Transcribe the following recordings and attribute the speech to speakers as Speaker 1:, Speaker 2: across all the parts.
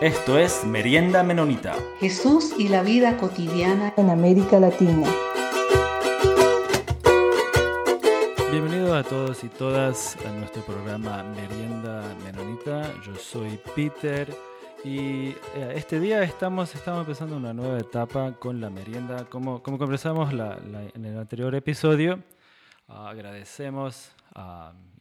Speaker 1: Esto es Merienda Menonita.
Speaker 2: Jesús y la vida cotidiana
Speaker 3: en América Latina.
Speaker 1: Bienvenidos a todos y todas a nuestro programa Merienda Menonita. Yo soy Peter y eh, este día estamos, estamos empezando una nueva etapa con la merienda. Como, como conversamos en el anterior episodio, agradecemos,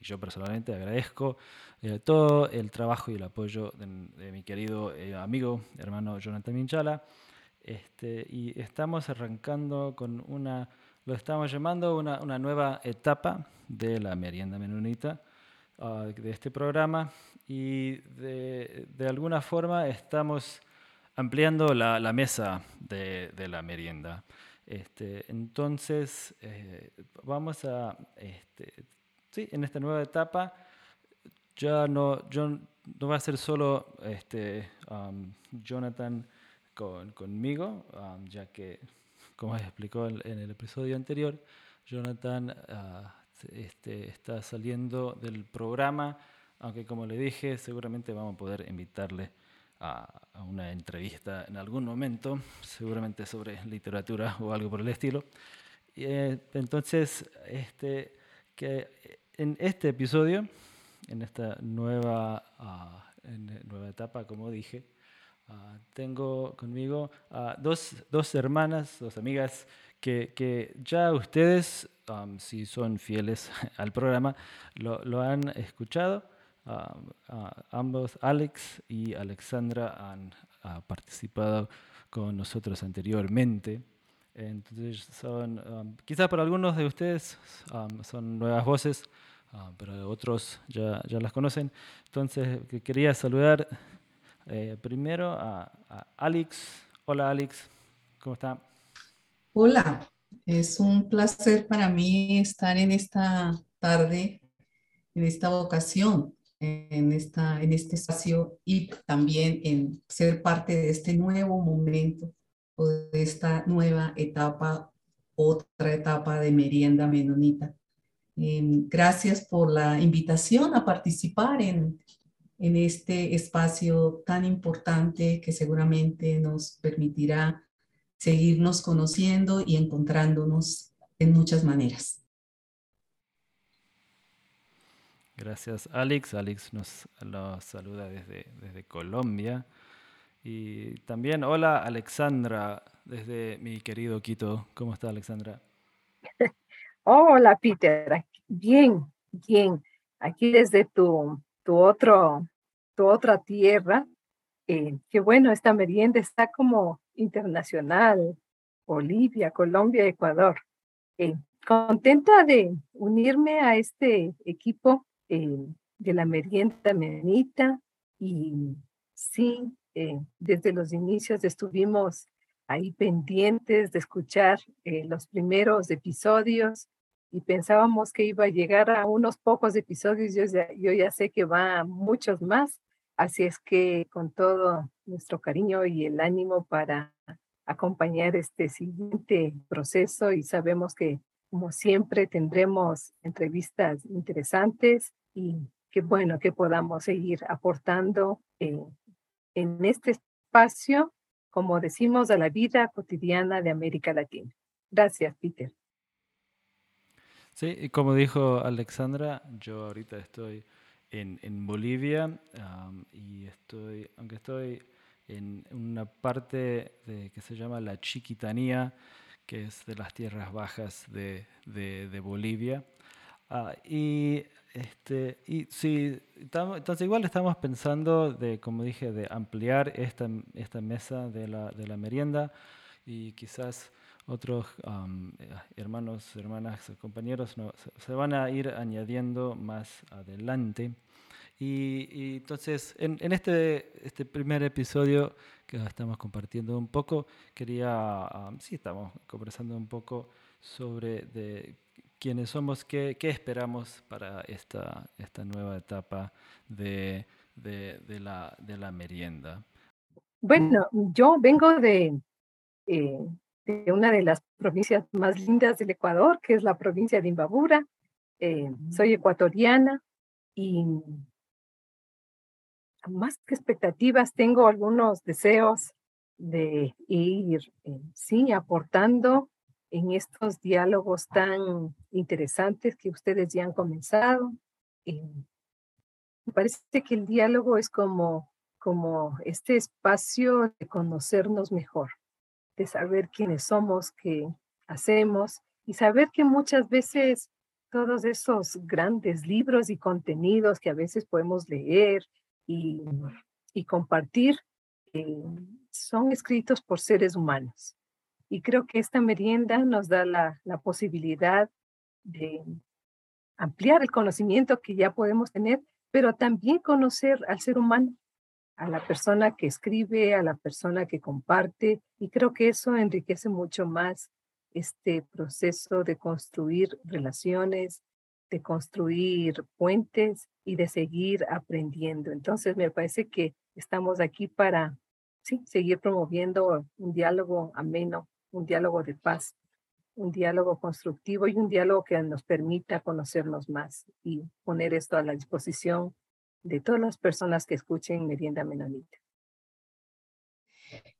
Speaker 1: yo personalmente agradezco eh, todo el trabajo y el apoyo de, mi querido eh, amigo, hermano Jonathan Minchala. Este, y estamos arrancando con una, lo estamos llamando una, una nueva etapa de la merienda menonita ah, de este programa y de, de, alguna forma estamos ampliando la, la mesa de, de, la merienda. Este, entonces, eh, vamos a, este, sí, en esta nueva etapa, ya no, yo, no va a ser solo este, um, Jonathan con, conmigo, um, ya que, como explicó en, el episodio anterior, Jonathan uh, este, está saliendo del programa, aunque como le dije, seguramente vamos a poder invitarle a, una entrevista en algún momento, seguramente sobre literatura o algo por el estilo. Eh, entonces, este, que en este episodio en esta nueva, ah, nueva etapa, como dije. Ah, tengo conmigo a dos, dos, hermanas, dos amigas, que, que ya ustedes, si son fieles al programa, lo, lo han escuchado. ambos, Alex y Alexandra, han participado con nosotros anteriormente. Entonces, son, quizás para algunos de ustedes son nuevas voces, Ah, pero otros ya, ya, las conocen. Entonces, quería saludar eh, primero a, Alex. Hola Alex, ¿cómo está?
Speaker 2: Hola, es un placer para mí estar en esta tarde, en esta ocasión, en, esta, en este espacio y también en ser parte de este nuevo momento o de esta nueva etapa, otra etapa de merienda menonita. Em, gracias por la invitación a participar en, en este espacio tan importante que seguramente nos permitirá seguirnos conociendo y encontrándonos en muchas maneras.
Speaker 1: Gracias, Alex. Alex nos, nos saluda desde, desde Colombia. Y también, hola, Alexandra, desde mi querido Quito. ¿Cómo está, Alexandra?
Speaker 3: Hola, Peter. Bien, bien. Aquí desde tu, tu, otro, tu otra tierra. Eh, qué bueno, esta merienda está como internacional. Bolivia, Colombia, Ecuador. Eh, contenta de unirme a este equipo eh, de la merienda menita y sí, desde los inicios estuvimos ahí pendientes de escuchar los primeros episodios y pensábamos que iba a llegar a unos pocos episodios, yo ya, sé que va a muchos más, así es que con todo nuestro cariño y el ánimo para acompañar este siguiente proceso y sabemos que como siempre tendremos entrevistas interesantes y qué bueno que podamos seguir aportando en este espacio, como decimos, a la vida cotidiana de América Latina. Gracias, Peter.
Speaker 1: Sí, y como dijo Alexandra, yo ahorita estoy en, en Bolivia y estoy, aunque estoy en una parte de, que se llama la Chiquitanía, que es de las tierras bajas de, de, Bolivia. Ah, y, este, y sí, entonces igual estamos pensando de, como dije, de ampliar esta, esta mesa de la, de la merienda y quizás otros eh, hermanos, hermanas, compañeros se, van a ir añadiendo más adelante. Y, entonces, en, este, este primer episodio que estamos compartiendo un poco, quería, sí, estamos conversando un poco sobre de quiénes somos, qué, qué esperamos para esta, esta nueva etapa de, de, de, la, de la merienda.
Speaker 3: Bueno, yo vengo de, eh, de una de las provincias más lindas del Ecuador, que es la provincia de Imbabura. Eh, soy ecuatoriana y más que expectativas, tengo algunos deseos de ir, eh, sí, aportando en estos diálogos tan interesantes que ustedes ya han comenzado. Eh, me parece que el diálogo es como, como este espacio de conocernos mejor, saber quiénes somos, qué hacemos y saber que muchas veces todos esos grandes libros y contenidos que a veces podemos leer y, y compartir eh, son escritos por seres humanos. Y creo que esta merienda nos da la posibilidad de ampliar el conocimiento que ya podemos tener, pero también conocer al ser humano, a la persona que escribe, a la persona que comparte, y creo que eso enriquece mucho más este proceso de construir relaciones, de construir puentes y de seguir aprendiendo. Entonces, me parece que estamos aquí para seguir promoviendo un diálogo ameno, un diálogo de paz, un diálogo constructivo y un diálogo que nos permita conocernos más y poner esto a la disposición de todas las personas que escuchen Merienda Menonita.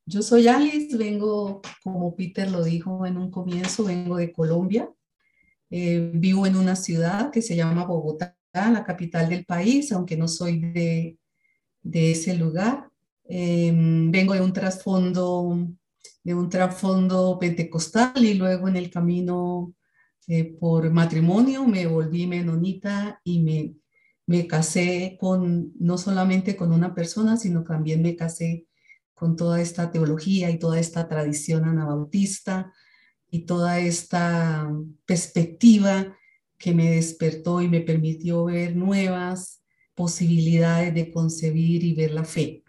Speaker 2: Yo soy Alice, vengo, como Peter lo dijo en un comienzo, vengo de Colombia. Eh, vivo en una ciudad que se llama Bogotá, la capital del país, aunque no soy de, de ese lugar. Em, vengo de un trasfondo de un trasfondo pentecostal y luego en el camino eh, por matrimonio me volví menonita y me, me casé con no solamente con una persona, sino también me casé con toda esta teología y toda esta tradición anabautista y toda esta perspectiva que me despertó y me permitió ver nuevas posibilidades de concebir y ver la fe.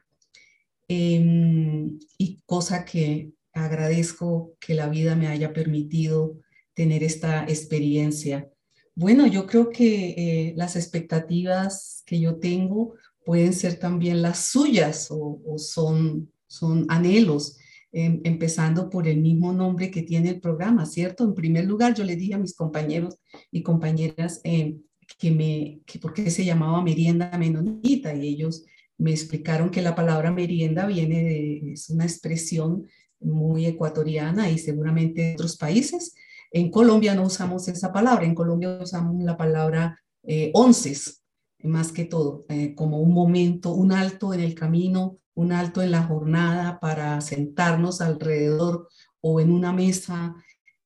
Speaker 2: Em, y cosa que agradezco que la vida me haya permitido tener esta experiencia. Bueno, yo creo que eh, las expectativas que yo tengo pueden ser también las suyas o, son son anhelos, em, empezando por el mismo nombre que tiene el programa, ¿cierto? En primer lugar, yo le dije a mis compañeros y compañeras em, que me, que por qué se llamaba merienda menonita y ellos me explicaron que la palabra merienda viene es una expresión muy ecuatoriana y seguramente de otros países. En Colombia no usamos esa palabra, en Colombia usamos la palabra eh, onces, más que todo, eh, como un momento, un alto en el camino un alto en la jornada para sentarnos alrededor o en una mesa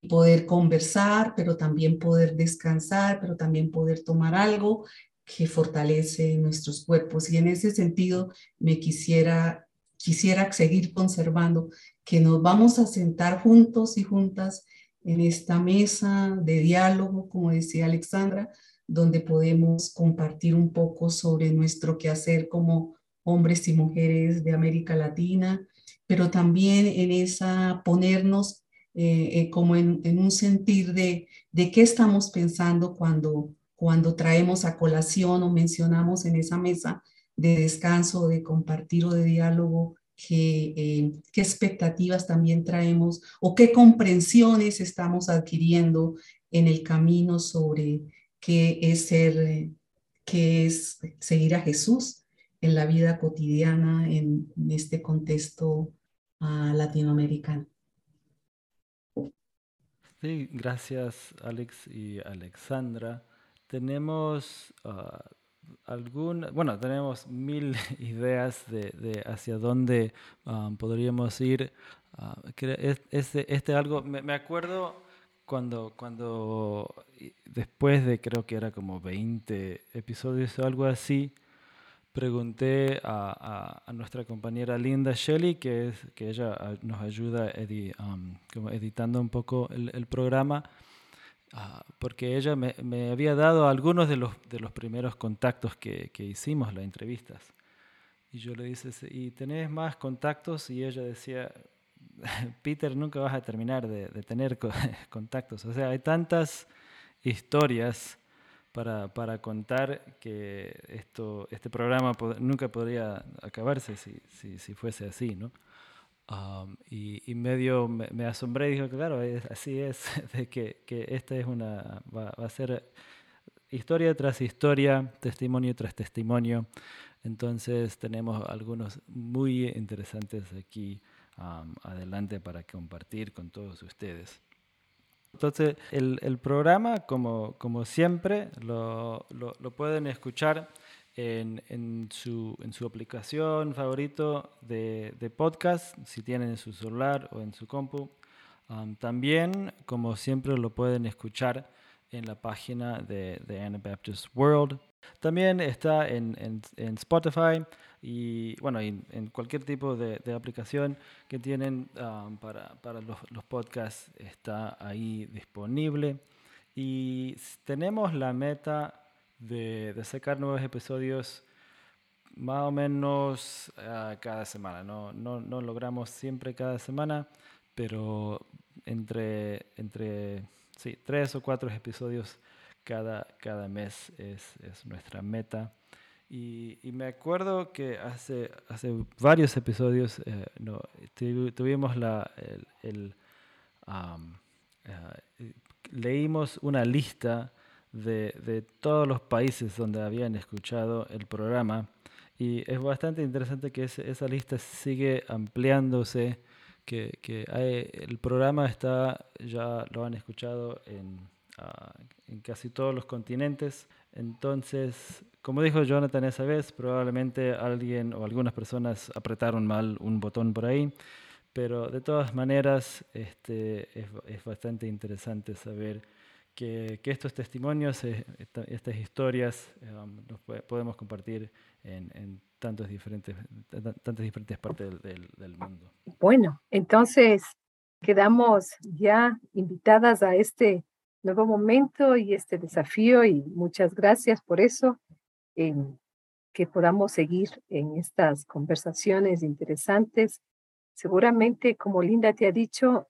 Speaker 2: y poder conversar, pero también poder descansar, pero también poder tomar algo que fortalece nuestros cuerpos. Y en ese sentido me quisiera, quisiera seguir conservando que nos vamos a sentar juntos y juntas en esta mesa de diálogo, como decía Alexandra, donde podemos compartir un poco sobre nuestro quehacer como hombres y mujeres de América Latina, pero también en esa ponernos eh, eh, como en, un sentir de, de qué estamos pensando cuando, cuando traemos a colación o mencionamos en esa mesa de descanso, de compartir o de diálogo, eh, qué expectativas también traemos o qué comprensiones estamos adquiriendo en el camino sobre qué es ser, qué es seguir a Jesús en la vida cotidiana en, este contexto uh, latinoamericano.
Speaker 1: Sí, gracias Alex y Alexandra. Tenemos uh, algún, bueno, tenemos mil ideas de, hacia dónde um, podríamos ir. Este, este algo, me, acuerdo cuando, cuando después de creo que era como 20 episodios o algo así, pregunté a, a, nuestra compañera Linda Shelley, que, es, que ella ah, nos ayuda um, como editando un poco el, el programa, uh, porque ella me, me, había dado algunos de los, de los primeros contactos que, que, hicimos, las entrevistas. Y yo le dije, ¿y tenés más contactos? Y ella decía, Peter, nunca vas a terminar de, de tener contactos. O sea, hay tantas historias para, para contar que esto, este programa nunca podría acabarse si, si, si fuese así, ¿no? Um, y, y, medio me, asombré y dije, claro, así es, de que, que esta es una, va, va, a ser historia tras historia, testimonio tras testimonio. Entonces tenemos algunos muy interesantes aquí adelante para compartir con todos ustedes. Entonces, el, programa, como, como siempre, lo, lo, pueden escuchar en, en, su, en, su, aplicación favorito de, de, podcast, si tienen en su celular o en su compu. también, como siempre, lo pueden escuchar en la página de, de Anabaptist World. También está en, en, en Spotify y bueno, en, en cualquier tipo de, de, aplicación que tienen um, para, para los, los, podcasts está ahí disponible. Y tenemos la meta de, sacar nuevos episodios más o menos uh, cada semana. No, no, no, logramos siempre cada semana, pero entre, entre sí, tres o cuatro episodios cada, cada mes es, es nuestra meta. Y, me acuerdo que hace, hace varios episodios eh, no, tuvimos la, el, eh, leímos una lista de, de, todos los países donde habían escuchado el programa. Y es bastante interesante que esa lista sigue ampliándose, que, que el programa está, ya lo han escuchado en, ah, en casi todos los continentes, entonces como dijo Jonathan esa vez, probablemente alguien o algunas personas apretaron mal un botón por ahí, pero de todas maneras este, es, bastante interesante saber que, estos testimonios, eh, estas historias, um, los podemos compartir en, tantos diferentes, tantas diferentes partes del, del mundo.
Speaker 3: Bueno, entonces quedamos ya invitadas a este nuevo momento y este desafío y muchas gracias por eso que podamos seguir en estas conversaciones interesantes. Seguramente, como Linda te ha dicho,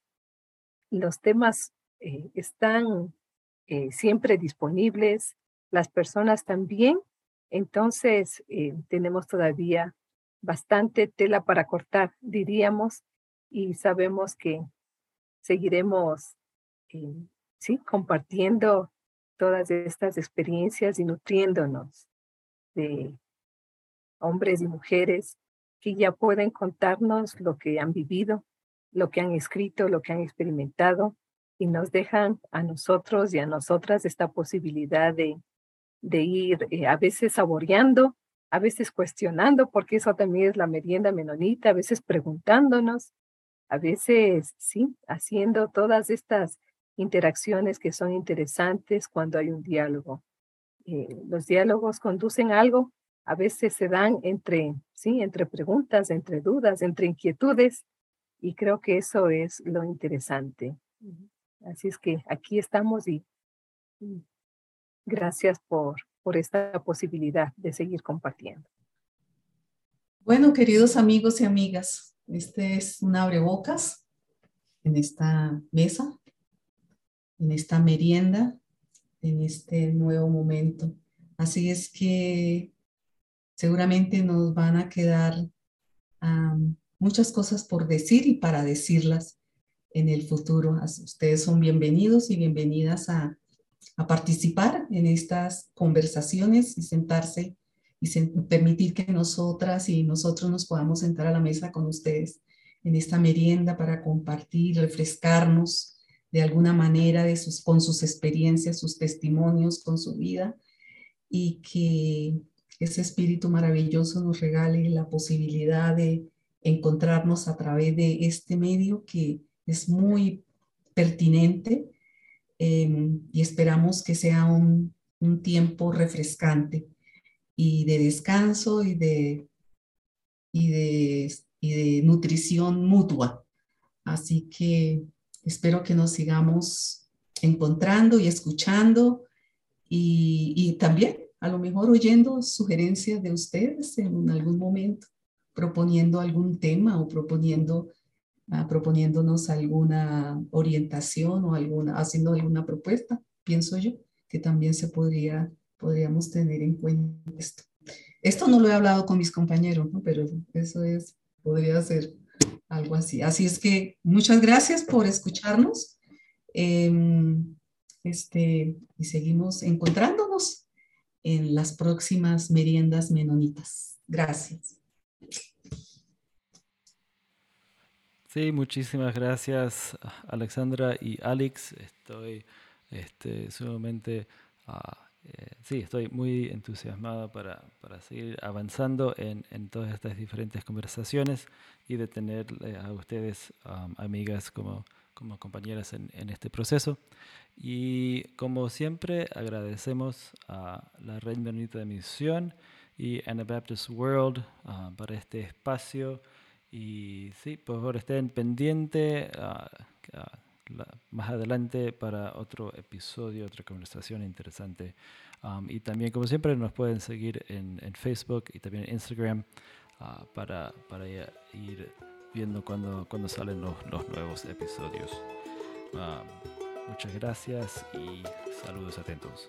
Speaker 3: los temas eh, están eh, siempre disponibles, las personas también, entonces eh, tenemos todavía bastante tela para cortar, diríamos, y sabemos que seguiremos, sí, compartiendo todas estas experiencias y nutriéndonos de hombres y mujeres que ya pueden contarnos lo que han vivido, lo que han escrito, lo que han experimentado y nos dejan a nosotros y a nosotras esta posibilidad de, de ir eh, a veces saboreando, a veces cuestionando, porque eso también es la merienda menonita, a veces preguntándonos, a veces, sí, haciendo todas estas interacciones que son interesantes cuando hay un diálogo. Eh, los diálogos conducen algo, a veces se dan entre, sí, entre preguntas, entre dudas, entre inquietudes, y creo que eso es lo interesante. Así es que aquí estamos y, gracias por, por esta posibilidad de seguir compartiendo.
Speaker 2: Bueno, queridos amigos y amigas, este es un abrebocas en esta mesa, en esta merienda en este nuevo momento. Así es que seguramente nos van a quedar muchas cosas por decir y para decirlas en el futuro. Ustedes son bienvenidos y bienvenidas a, participar en estas conversaciones y sentarse y permitir que nosotras y nosotros nos podamos sentar a la mesa con ustedes en esta merienda para compartir, refrescarnos, de alguna manera de sus, con sus experiencias, sus testimonios, con su vida, y que ese espíritu maravilloso nos regale la posibilidad de encontrarnos a través de este medio que es muy pertinente em, y esperamos que sea un, un tiempo refrescante y de descanso y de, y de, y de nutrición mutua. Así que Espero que nos sigamos encontrando y escuchando y, también a lo mejor oyendo sugerencias de ustedes en algún momento, proponiendo algún tema o proponiendo, uh, proponiéndonos alguna orientación o alguna, haciendo alguna propuesta, pienso yo, que también se podría, podríamos tener en cuenta esto. Esto no lo he hablado con mis compañeros, pero eso es, podría ser algo así. Así es que muchas gracias por escucharnos. Em, este, y seguimos encontrándonos en las próximas meriendas menonitas. Gracias.
Speaker 1: Sí, muchísimas gracias Alexandra y Alex. Estoy este, sumamente, ah, eh, sí, estoy muy entusiasmado para, para seguir avanzando en, en, todas estas diferentes conversaciones y de tener a ustedes, amigas, como, como compañeras en, en, este proceso. Y como siempre, agradecemos a la Red Menonita de Misión y Anabaptist World ah, para este espacio y sí, por favor estén pendientes ah, ah, más adelante para otro episodio, otra conversación interesante. Um, y también, como siempre, nos pueden seguir en, en Facebook y también en Instagram uh, para, para, ir viendo cuando, cuando salen los, los nuevos episodios. Um, muchas gracias y saludos atentos.